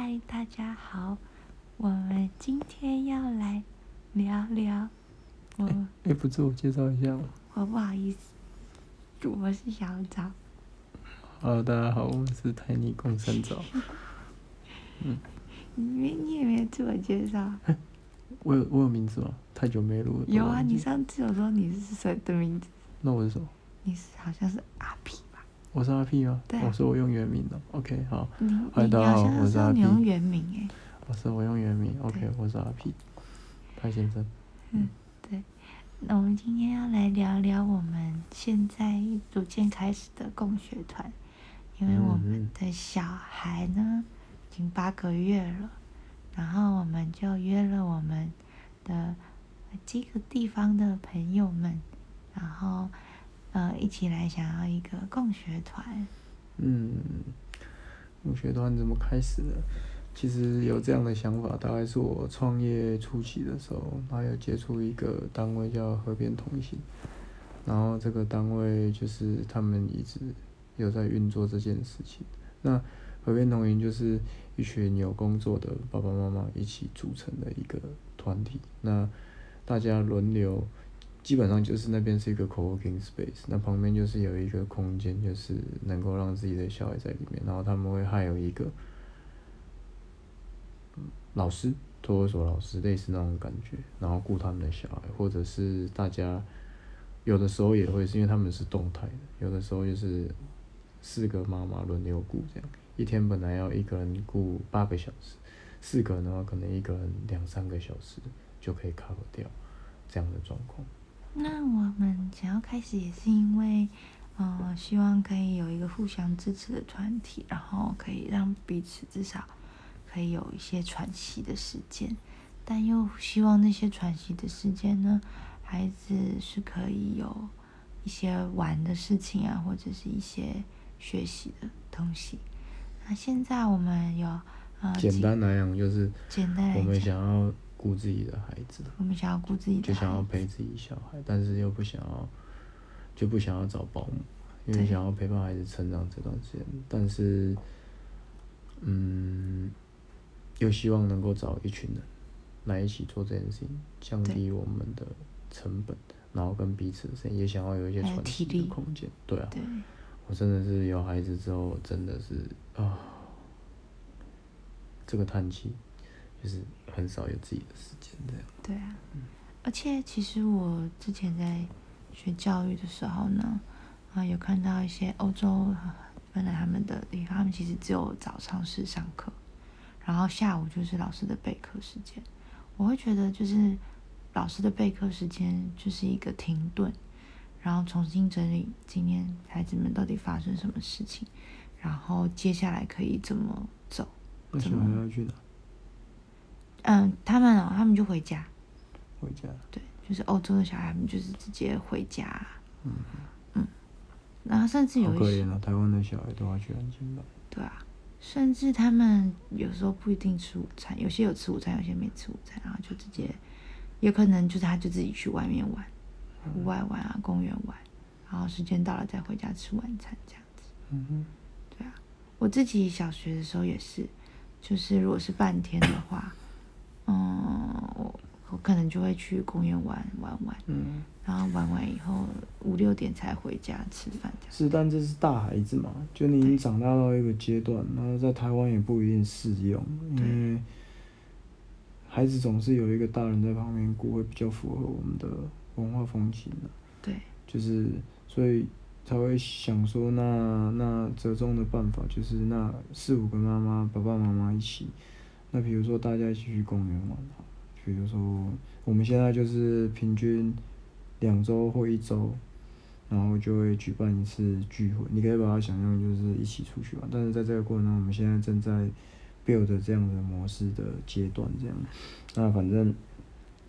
嗨，大家好，我们今天要来聊聊我，哎，不自我介绍一下吗？我不好意思，我是小枣。Hello，大家好，我们是泰尼共生枣。你没你也没有自我介绍？我有我有名字吗？太久没录了。有啊，你上次有说你是谁的名字？那我是什么？你是好像是阿皮吧？我是阿 P 吗？对啊我说我用原名的。OK，好，大家好我是阿好像说你用原名诶。我是我用原名。OK，我是阿 P，潘先生。嗯，对那我们今天要来聊聊我们现在逐渐开始的共学团，因为我们嗯的小孩呢已经八个月了，然后我们就约了我们的几个地方的朋友们，然后呃一起来想要一个共学团。嗯，共学团怎么开始的？其实有这样的想法，大概是我创业初期的时候，然后有接触一个单位叫河边同行，然后这个单位就是他们一直有在运作这件事情。那河边同行就是一群有工作的爸爸妈妈一起组成的一个团体，那大家轮流。基本上就是那边是一个 co-working space，那旁边就是有一个空间，就是能够让自己的小孩在里面，然后他们会还有一个老师，托儿所老师类似那种感觉，然后顾他们的小孩，或者是大家有的时候也会是因为他们是动态的，有的时候就是四个妈妈轮流顾这样，一天本来要一个人顾八个小时，四个人的话可能一个人两三个小时就可以 cover 掉这样的状况。那我们想要开始也是因为，呃，希望可以有一个互相支持的团体，然后可以让彼此至少可以有一些喘息的时间，但又希望那些喘息的时间呢，孩子是可以有一些玩的事情啊，或者是一些学习的东西。那现在我们有呃简单来讲就是简单来我们讲，想要顾自己的孩子，我们想要顾自己的就想要陪自己小孩，但是又不想要，就不想要找保姆，因为想要陪伴孩子成长这段时间，但是，嗯，又希望能够找一群人来一起做这件事情，降低我们的成本，然后跟彼此的时间，也想要有一些还有喘息的空间。对啊，对。我真的是有孩子之后，真的是啊，这个叹气，就是很少有自己的时间这样。对啊，而且其实我之前在学教育的时候呢，啊，有看到一些欧洲呃本来他们的地方，他们其实只有早上是上课，然后下午就是老师的备课时间。我会觉得就是老师的备课时间就是一个停顿，然后重新整理今天孩子们到底发生什么事情，然后接下来可以怎么走。怎么孩要去哪？嗯，他们哦，他们就回家。回家。对，就是欧洲的小孩，他们就是直接回家。嗯然后甚至有一些，可怜啊！台湾的小孩都要去安亲班。对啊，甚至他们有时候不一定吃午餐，有些有吃午餐，有些没吃午餐，然后就直接，有可能就是他就自己去外面玩，户外玩啊，公园玩，然后时间到了再回家吃晚餐这样子。嗯哼，对啊，我自己小学的时候也是，就是如果是半天的话，嗯，我我可能就会去公园玩玩玩，嗯，然后玩完以后五六点才回家吃饭。是，但这是大孩子嘛，就你已经长大到一个阶段，然后在台湾也不一定适用，因为孩子总是有一个大人在旁边顾，会比较符合我们的文化风情的、对，就是所以才会想说那那折中的办法就是那四五个妈妈爸爸妈妈一起，那比如说大家一起去公园玩比如说我们现在就是平均两周或一周，然后就会举办一次聚会，你可以把它想象就是一起出去玩，但是在这个过程中，我们现在正在 build 这样的模式的阶段，这样，那反正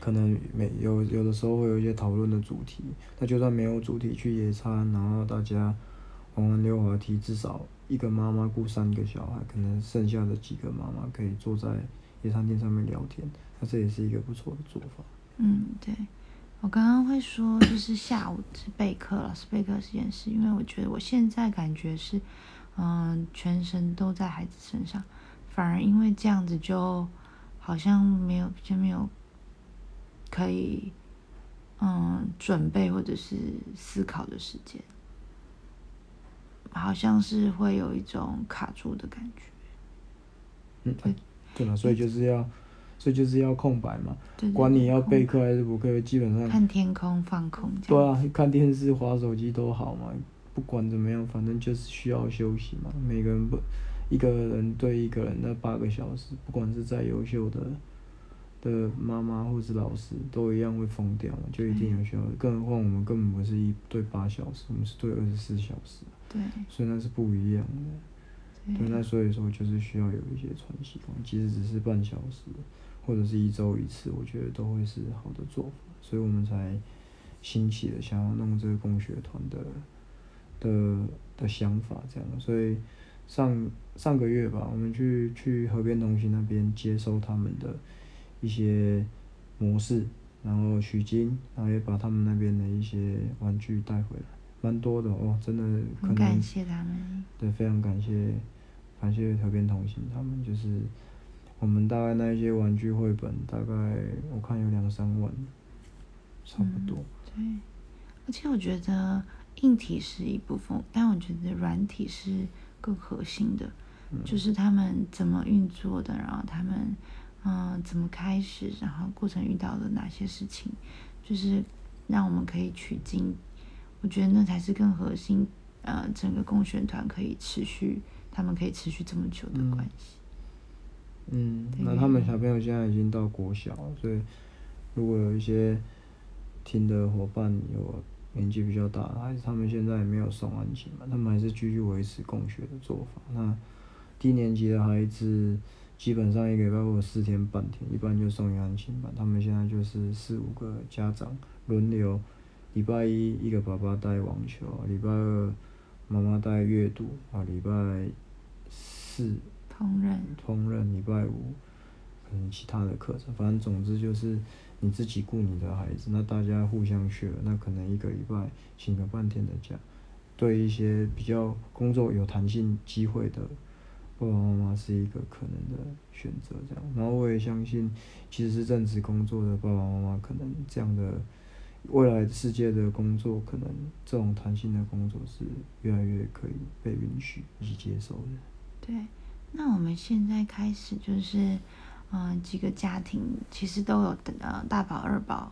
可能每有有的时候会有一些讨论的主题，那就算没有主题去野餐，然后大家玩玩溜滑梯，至少一个妈妈顾三个小孩，可能剩下的几个妈妈可以坐在野餐垫上面聊天，那这也是一个不错的做法。嗯，对。我刚刚会说，就是下午是备课，老师备课这件事，因为我觉得我现在感觉是，嗯，全神都在孩子身上，反而因为这样子就好像没有就没有可以嗯准备或者是思考的时间，好像是会有一种卡住的感觉。嗯对，对了，所以就是要，所以就是要空白嘛，对对管你要备课还是补课，基本上看天空放空这对。啊，看电视、划手机都好嘛，不管怎么样，反正就是需要休息嘛。每个人不，一个人对一个人那八个小时，不管是再优秀的的妈妈或是老师，都一样会疯掉嘛，就一定有需要。更何况我们根本不是一对八小时，我们是对二十四小时，对。所以那是不一样的。对，那所以说就是需要有一些喘息空，即使只是半小时，或者是一周一次，我觉得都会是好的做法，所以我们才兴起了想要弄这个工学团的的的想法，这样，所以上上个月吧，我们去去河边中心那边接收他们的一些模式，然后取经，然后也把他们那边的一些玩具带回来，蛮多的哦，真的可能很感谢他们。对，非常感谢感谢条边同行他们，就是我们大概那一些玩具绘本，大概我看有两三万，差不多。对，而且我觉得硬体是一部分，但我觉得软体是更核心的，就是他们怎么运作的，然后他们嗯、呃怎么开始，然后过程遇到了哪些事情，就是让我们可以取经。我觉得那才是更核心，呃，整个共选团可以持续，他们可以持续这么久的关系。嗯，那他们小朋友现在已经到国小了，所以如果有一些听的伙伴有年纪比较大的孩子，他们现在也没有送安亲嘛，他们还是继续维持共学的做法。那低年级的孩子基本上一个礼拜或者四天半天，一般就送一个安亲班。他们现在就是四五个家长轮流，礼拜一一个爸爸带网球，礼拜二妈妈带阅读，啊，礼拜四烹饪，烹饪，礼拜五可能其他的课程，反正总之就是你自己顾你的孩子，那大家互相学，那可能一个礼拜请个半天的假，对一些比较工作有弹性机会的爸爸妈妈是一个可能的选择，这样。然后我也相信，其实是正职工作的爸爸妈妈，可能这样的未来世界的工作，可能这种弹性的工作是越来越可以被允许以及接受的。对，那我们现在开始就是，嗯、几个家庭其实都有呃大宝、二宝、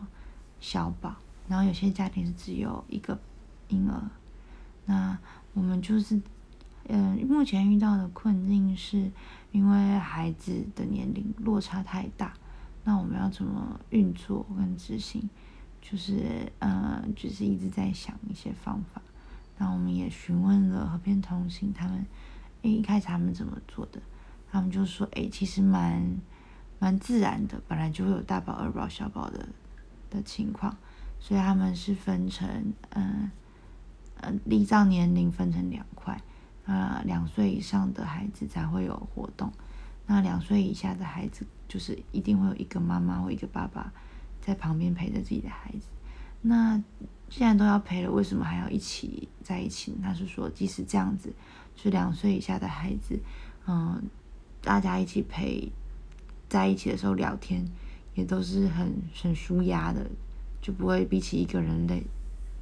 小宝，然后有些家庭是只有一个婴儿。那我们就是，嗯、目前遇到的困境是因为孩子的年龄落差太大，那我们要怎么运作跟执行？就是呃，就是一直在想一些方法。那我们也询问了和边同行他们。诶，一开始他们怎么做的？他们就说，诶，其实蛮蛮自然的，本来就会有大宝、二宝、小宝的的情况，所以他们是分成，嗯、呃，依照年龄分成两块，啊，两岁以上的孩子才会有活动，那两岁以下的孩子就是一定会有一个妈妈或一个爸爸在旁边陪着自己的孩子。那既然都要陪了，为什么还要一起在一起？他是说，即使这样子，是两岁以下的孩子，嗯，大家一起陪在一起的时候聊天，也都是很很舒压的，就不会比起一个人累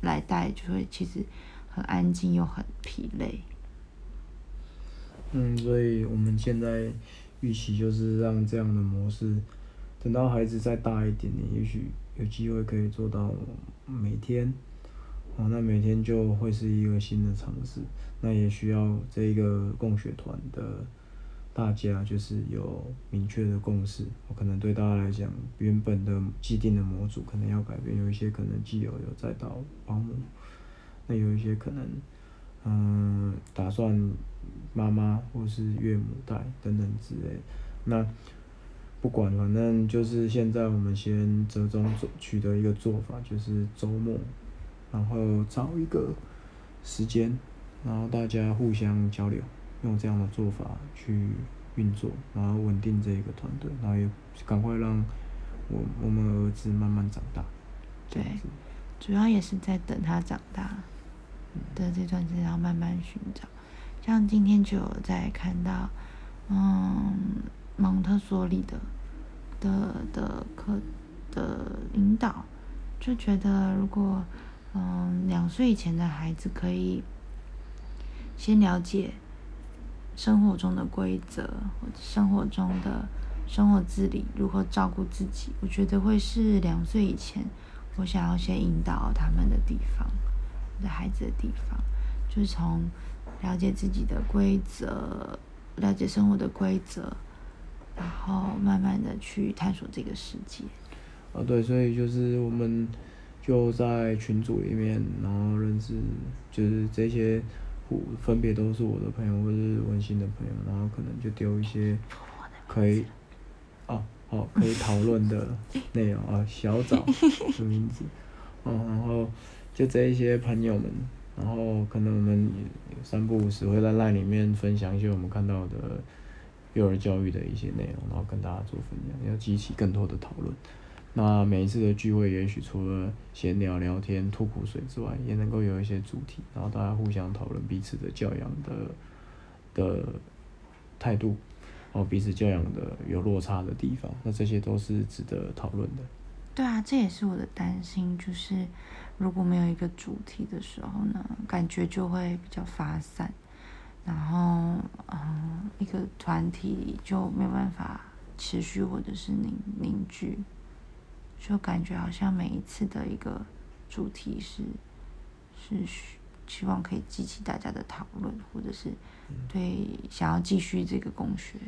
来带，就会其实很安静又很疲累。嗯，所以我们现在预期就是让这样的模式，等到孩子再大一点点，也许有机会可以做到每天，哦，那每天就会是一个新的尝试，那也需要这一个共学团的大家就是有明确的共识，我可能对大家来讲，原本的既定的模组可能要改变，有一些可能既有有再到保姆，那有一些可能。嗯，打算妈妈或是岳母带等等之类。那不管，反正就是现在我们先折中做取得一个做法，就是周末，然后找一个时间，然后大家互相交流，用这样的做法去运作，然后稳定这一个团队，然后也赶快让我我们儿子慢慢长大。对，主要也是在等他长大的这段时间，然后慢慢寻找。像今天就有在看到，嗯，蒙特梭利的的的课的引导，就觉得如果嗯两岁以前的孩子可以先了解生活中的规则或者生活中的生活自理，如何照顾自己，我觉得会是两岁以前我想要先引导他们的地方，我的孩子的地方，就是从了解自己的规则。了解生活的规则，然后慢慢的去探索这个世界。啊，对，所以就是我们就在群组里面，然后认识，就是这些互分别都是我的朋友或者是温馨的朋友，然后可能就丢一些可以，哦，好，可以讨论的 内容啊，小枣的名字，嗯，然后就这一些朋友们。然后可能我们三不五时会在 LINE 里面分享一些我们看到的幼儿教育的一些内容，然后跟大家做分享，要激起更多的讨论。那每一次的聚会，也许除了闲聊、聊天、吐苦水之外，也能够有一些主题，然后大家互相讨论彼此的教养的的态度，哦，彼此教养的有落差的地方，那这些都是值得讨论的。对啊，这也是我的担心，就是如果没有一个主题的时候呢，感觉就会比较发散，然后嗯，一个团体就没有办法持续或者是凝凝聚，就感觉好像每一次的一个主题是是希望可以激起大家的讨论，或者是对想要继续这个共学。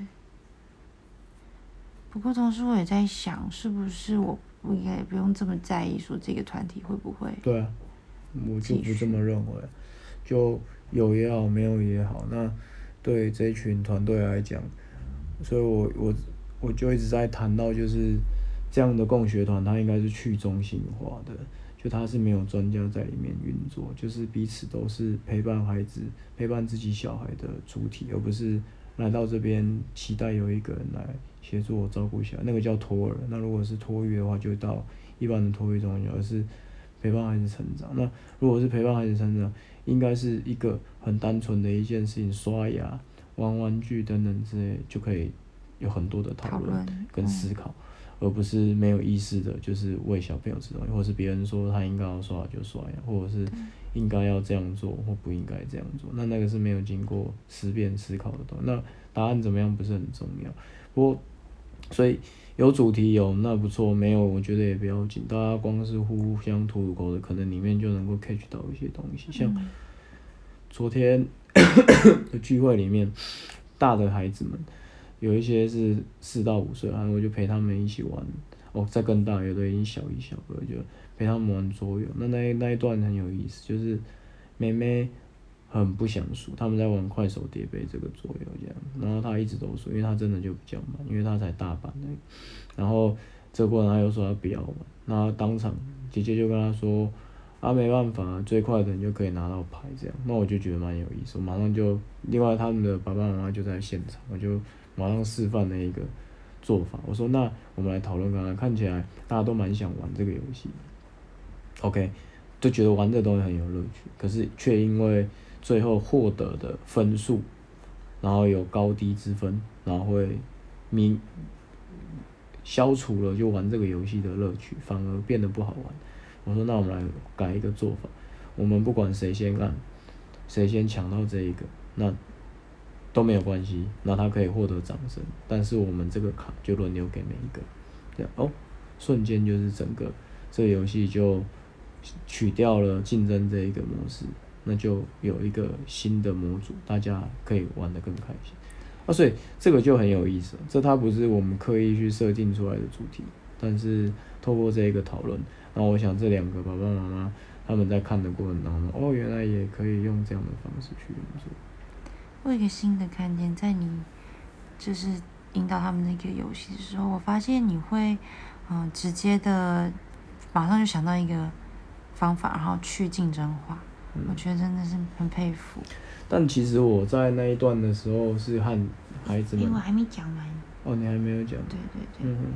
不过同时我也在想，是不是我。不应该也不用这么在意，说这个团体会不会？对啊，我就不这么认为，就有也好，没有也好。那对这群团队来讲，所以我我我就一直在谈到，就是这样的共学团，它应该是去中心化的，就它是没有专家在里面运作，就是彼此都是陪伴孩子、陪伴自己小孩的主体，而不是来到这边期待有一个人来。协助我照顾小孩，那个叫托儿。那如果是托育的话，就到一般的托育中心，而是陪伴孩子成长。那如果是陪伴孩子成长，应该是一个很单纯的一件事情，刷牙、玩玩具等等之类，就可以有很多的讨论跟思考，而不是没有意识的，就是喂小朋友吃东西，或是别人说他应该要刷就刷牙，或者是应该要这样做或不应该这样做。那那个是没有经过思辨思考的东西。那答案怎么样不是很重要，不过。所以有主题有那不错，没有我觉得也不要紧。大家光是互相吐吐口的，可能里面就能够 catch 到一些东西。像昨天 的聚会里面，大的孩子们有一些是四到五岁，然后我就陪他们一起玩。哦，再更大，有的已经小一、小二，就陪他们玩桌游。那那那一段很有意思，就是妹妹。很不想输，他们在玩快手叠杯这个桌游这样，然后他一直都输，因为他真的就比较慢，因为他才大班的，然后这过程他又说他不要玩，那当场姐姐就跟他说，啊没办法，最快的人就可以拿到牌这样，那我就觉得蛮有意思，我马上就，另外他们的爸爸妈妈就在现场，我就马上示范了一个做法，我说那我们来讨论看看，看起来大家都蛮想玩这个游戏，OK，就觉得玩这东西很有乐趣，可是却因为。最后获得的分数，然后有高低之分，然后会明消除了就玩这个游戏的乐趣，反而变得不好玩。我说那我们来改一个做法，我们不管谁先按，谁先抢到这一个，那都没有关系，那他可以获得掌声，但是我们这个卡就轮流给每一个，这样哦，瞬间就是整个这个游戏就取掉了竞争这一个模式。那就有一个新的模组，大家可以玩得更开心啊！所以这个就很有意思，这它不是我们刻意去设定出来的主题，但是透过这一个讨论，那我想这两个爸爸妈妈他们在看的过程当中，哦，原来也可以用这样的方式去运作。我有一个新的看见，在你就是引导他们那个游戏的时候，我发现你会嗯直接的马上就想到一个方法，然后去竞争化。我觉得真的是很佩服。但其实我在那一段的时候是和孩子们，因为我还没讲完。哦，你还没有讲。对对对。嗯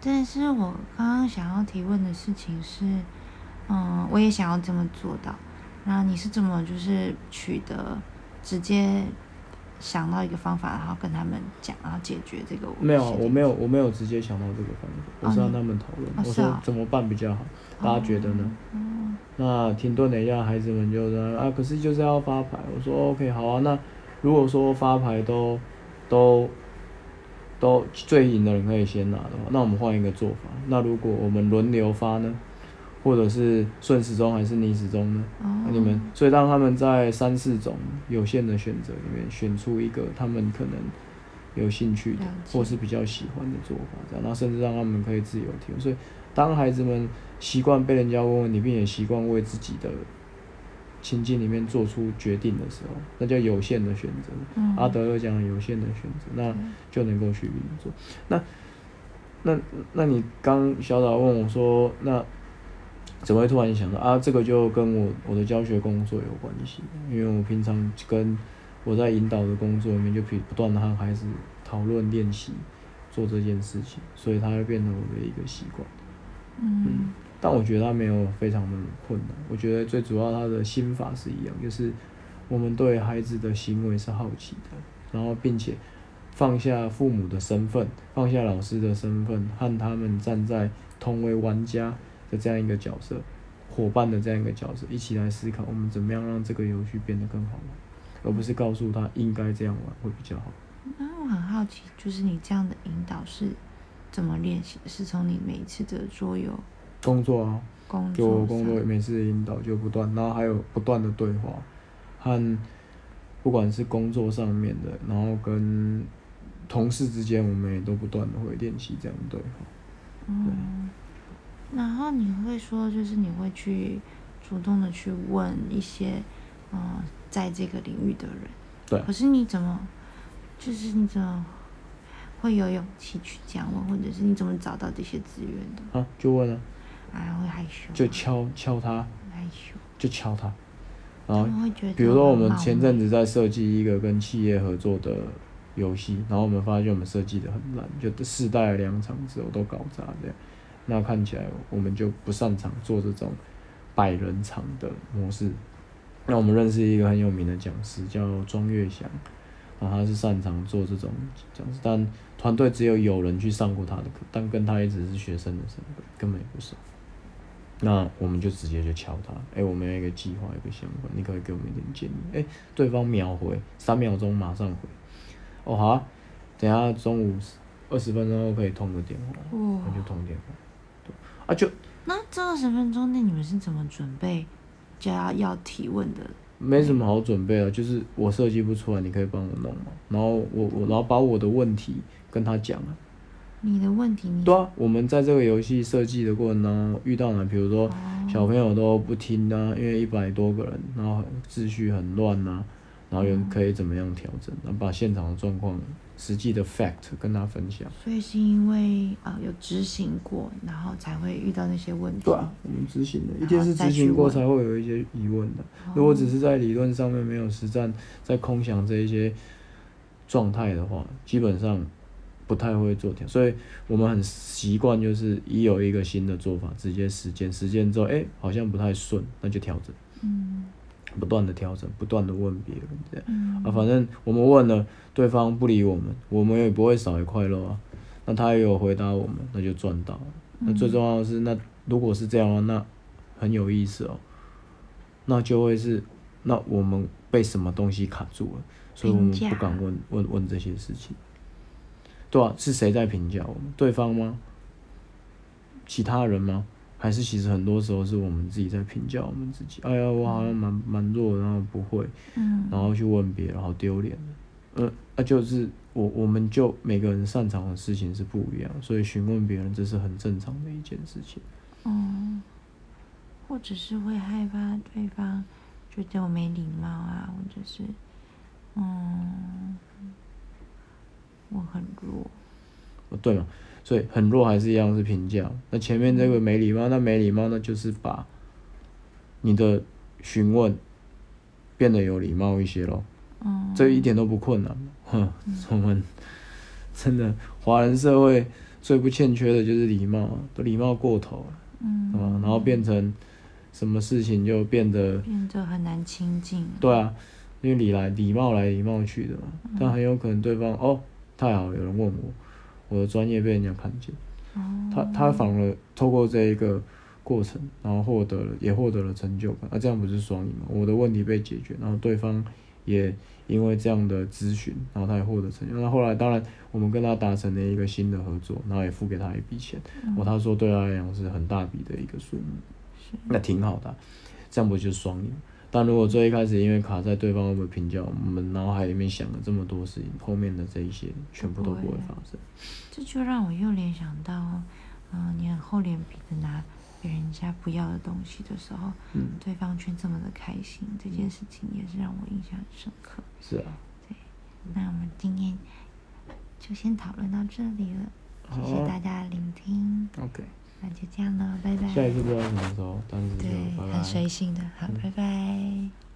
但是我刚刚想要提问的事情是，嗯，我也想要这么做到。然后你是怎么就是取得直接想到一个方法，然后跟他们讲，然后解决这个问题。没有啊，我没有，我没有直接想到这个方法，我是让他们讨论，哦我说怎么办比较好，大家觉得呢？嗯那停顿了一下，孩子们就说啊，可是就是要发牌。我说 OK，好啊。那如果说发牌都都都最赢的人可以先拿的话，那我们换一个做法。那如果我们轮流发呢，或者是顺时钟还是逆时钟呢？哦你们所以让他们在三四种有限的选择里面选出一个他们可能有兴趣的或是比较喜欢的做法，这样，然后甚至让他们可以自由提问。所以当孩子们习惯被人家问问题，并且习惯为自己的情境里面做出决定的时候，那叫有限的选择。嗯阿德勒讲的有限的选择，那就能够去运作。那那那你刚小岛问我说，那怎么会突然想到啊？这个就跟我我的教学工作有关系，因为我平常跟我在引导的工作里面，就不不断的和孩子讨论练习做这件事情，所以它会变成我的一个习惯。嗯但我觉得他没有非常的困难，我觉得最主要他的心法是一样，就是我们对孩子的行为是好奇的，然后并且放下父母的身份，放下老师的身份，和他们站在同为玩家的这样一个角色，伙伴的这样一个角色，一起来思考我们怎么样让这个游戏变得更好玩，而不是告诉他应该这样玩会比较好。那我很好奇，就是你这样的引导是怎么练习？是从你每一次的桌游工作啊，工作上工作每次的引导就不断，然后还有不断的对话，和不管是工作上面的，然后跟同事之间，我们也都不断的会练习这样对话。嗯，然后你会说，就是你会去主动的去问一些，嗯、在这个领域的人。对。可是你怎么，就是你怎么会有勇气去这样问，或者是你怎么找到这些资源的？啊，就问啊，啊，会害羞吗，就敲敲他，害羞。就敲他，然后会觉得，比如说我们前阵子在设计一个跟企业合作的游戏，然后我们发现我们设计的很烂，就试戴了两场之后都搞砸这样，那看起来我们就不擅长做这种百人场的模式。那我们认识一个很有名的讲师叫庄月祥，然后他是擅长做这种讲师，但团队只有有人去上过他的课，但跟他一直是学生的身份，根本也不熟。那我们就直接就敲他，哎、我们有一个计划，一个想法，你可以给我们一点建议？哎、对方秒回，三秒钟马上回。哦好、啊，等下中午二十分钟后可以通个电话，哇那就通电话。对，啊就那这二十分钟内你们是怎么准备加要要提问的？没什么好准备啊，就是我设计不出来，你可以帮我弄嘛。然后我我然后把我的问题跟他讲啊。你的问题你对啊，我们在这个游戏设计的过程当中遇到了，比如说哦小朋友都不听啊，因为一百多个人，然后秩序很乱呐、然后有可以怎么样调整，然后把现场的状况、实际的 fact 跟他分享。所以是因为啊、呃有执行过，然后才会遇到那些问题。对啊，我们执行的，一定是执行过才会有一些疑问的。哦如果只是在理论上面没有实战，在空想这一些状态的话，基本上不太会做调。所以我们很习惯就是一有一个新的做法，直接实践，实践之后，哎、好像不太顺，那就调整，嗯不断的调整，不断的问别人这样。嗯啊，反正我们问了，对方不理我们，我们也不会少一块肉啊。那他也有回答我们，那就赚到了。那最重要的是，那如果是这样的话，那很有意思哦。那就会是，那我们被什么东西卡住了，所以我们不敢问问问这些事情。对啊，是谁在评价我们？对方吗？其他人吗？还是其实很多时候是我们自己在评价我们自己？哎呀，我好像蛮蛮弱，然后不会，嗯然后去问别人，好丢脸的。嗯，那、就是我，我们就每个人擅长的事情是不一样，所以询问别人这是很正常的一件事情。嗯，或者是会害怕对方觉得我没礼貌啊，或者是嗯我很弱。哦，对嘛？所以很弱还是一样是评价。那前面这个没礼貌，那没礼貌那就是把你的询问变得有礼貌一些咯。嗯，这一点都不困难。哼，我们真的华人社会最不欠缺的就是礼貌，都礼貌过头了，嗯？然后变成什么事情就变得变得很难亲近。对啊，因为礼来礼貌来礼貌去的嘛，但很有可能对方哦太好了，有人问我，我的专业被人家看见，哦，他他反而透过这一个过程，然后获得了也获得了成就感，啊，这样不是双赢吗？我的问题被解决，然后对方也因为这样的咨询，然后他也获得成就。那后来当然我们跟他达成了一个新的合作，然后也付给他一笔钱，哦，他说对他来讲是很大笔的一个数目，那挺好的啊，这样不就是双赢？但如果最一开始因为卡在对方会不会评价，我们脑海里面想了这么多事情，后面的这一些全部都不会发生。这就让我又联想到，嗯、你很厚脸皮的拿别人家不要的东西的时候，嗯，对方却这么的开心，这件事情也是让我印象很深刻。是啊，对那我们今天就先讨论到这里了，谢谢大啊。家聆听，，OK，那就这样了，拜拜。下一次不知道什么时候，但是就对拜，拜。很随性的，好，拜拜。